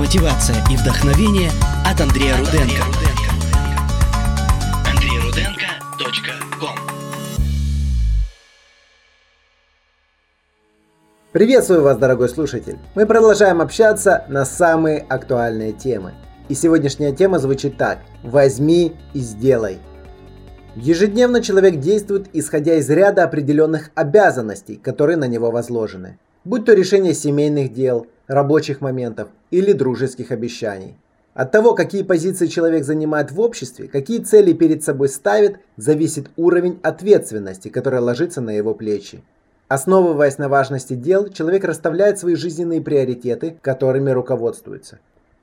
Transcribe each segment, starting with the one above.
Мотивация и вдохновение от Андрея Руденко. AnдрейRudenko.com Приветствую вас, дорогой слушатель! Мы продолжаем общаться на самые актуальные темы. И сегодняшняя тема звучит так. Возьми и сделай. Ежедневно человек действует, исходя из ряда определенных обязанностей, которые на него возложены. Будь то решение семейных дел, рабочих моментов или дружеских обещаний. От того, какие позиции человек занимает в обществе, какие цели перед собой ставит, зависит уровень ответственности, который ложится на его плечи. Основываясь на важности дел, человек расставляет свои жизненные приоритеты, которыми руководствуется.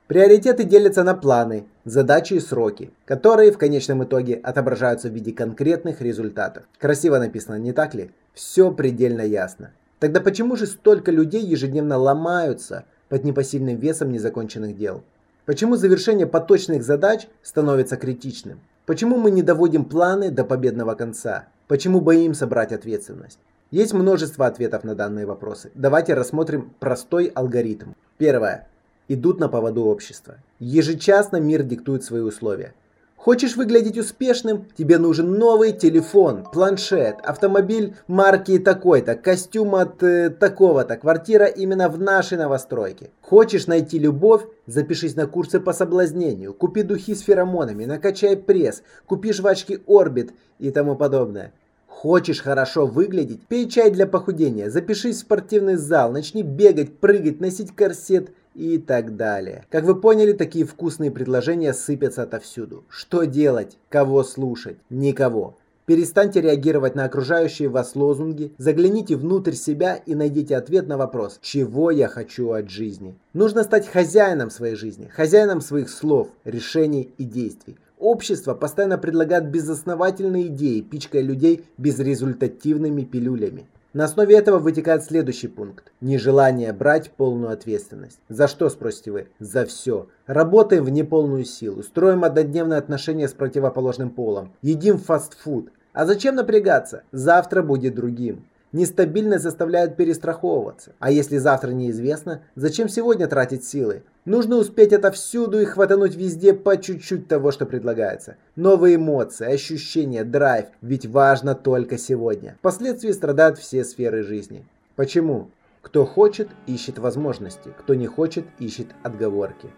Приоритеты делятся на планы, задачи и сроки, которые в конечном итоге отображаются в виде конкретных результатов. Красиво написано, не так ли? Все предельно ясно. Тогда почему же столько людей ежедневно ломаются под непосильным весом незаконченных дел? Почему завершение поточных задач становится критичным? Почему мы не доводим планы до победного конца? Почему боимся брать ответственность? Есть множество ответов на данные вопросы. Давайте рассмотрим простой алгоритм. Первое. Идут на поводу общества. Ежечасно мир диктует свои условия. Хочешь выглядеть успешным? Тебе нужен новый телефон, планшет, автомобиль марки такой-то, костюм от э, такого-то, квартира именно в нашей новостройке. Хочешь найти любовь? Запишись на курсы по соблазнению, купи духи с феромонами, накачай пресс, купи жвачки Орбит и тому подобное. Хочешь хорошо выглядеть? Пей чай для похудения, запишись в спортивный зал, начни бегать, прыгать, носить корсет и так далее. Как вы поняли, такие вкусные предложения сыпятся отовсюду. Что делать? Кого слушать? Никого. Перестаньте реагировать на окружающие вас лозунги, загляните внутрь себя и найдите ответ на вопрос, чего я хочу от жизни. Нужно стать хозяином своей жизни, хозяином своих слов, решений и действий. Общество постоянно предлагает безосновательные идеи, пичкая людей безрезультативными пилюлями. На основе этого вытекает следующий пункт. Нежелание брать полную ответственность. За что, спросите вы? За все. Работаем в неполную силу, строим однодневные отношения с противоположным полом, едим фастфуд. А зачем напрягаться? Завтра будет другим. Нестабильность заставляет перестраховываться. А если завтра неизвестно, зачем сегодня тратить силы? Нужно успеть это всюду и хватануть везде по чуть-чуть того, что предлагается. Новые эмоции, ощущения, драйв. Ведь важно только сегодня. Впоследствии страдают все сферы жизни. Почему? Кто хочет, ищет возможности. Кто не хочет, ищет отговорки.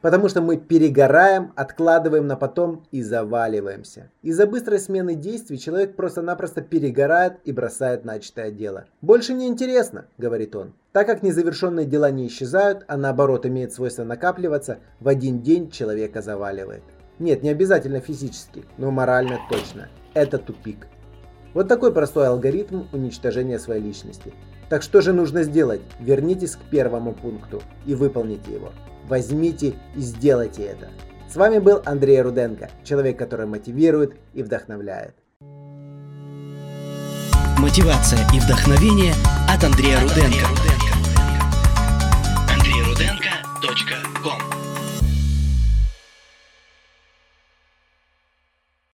Потому что мы перегораем, откладываем на потом и заваливаемся. Из-за быстрой смены действий человек просто-напросто перегорает и бросает начатое дело. «Больше не интересно», — говорит он. Так как незавершенные дела не исчезают, а наоборот имеют свойство накапливаться, в один день человека заваливает. Нет, не обязательно физически, но морально точно. Это тупик. Вот такой простой алгоритм уничтожения своей личности. Так что же нужно сделать? Вернитесь к первому пункту и выполните его. Возьмите и сделайте это. С вами был Андрей Руденко, человек, который мотивирует и вдохновляет. Мотивация и вдохновение от Андрея Руденко.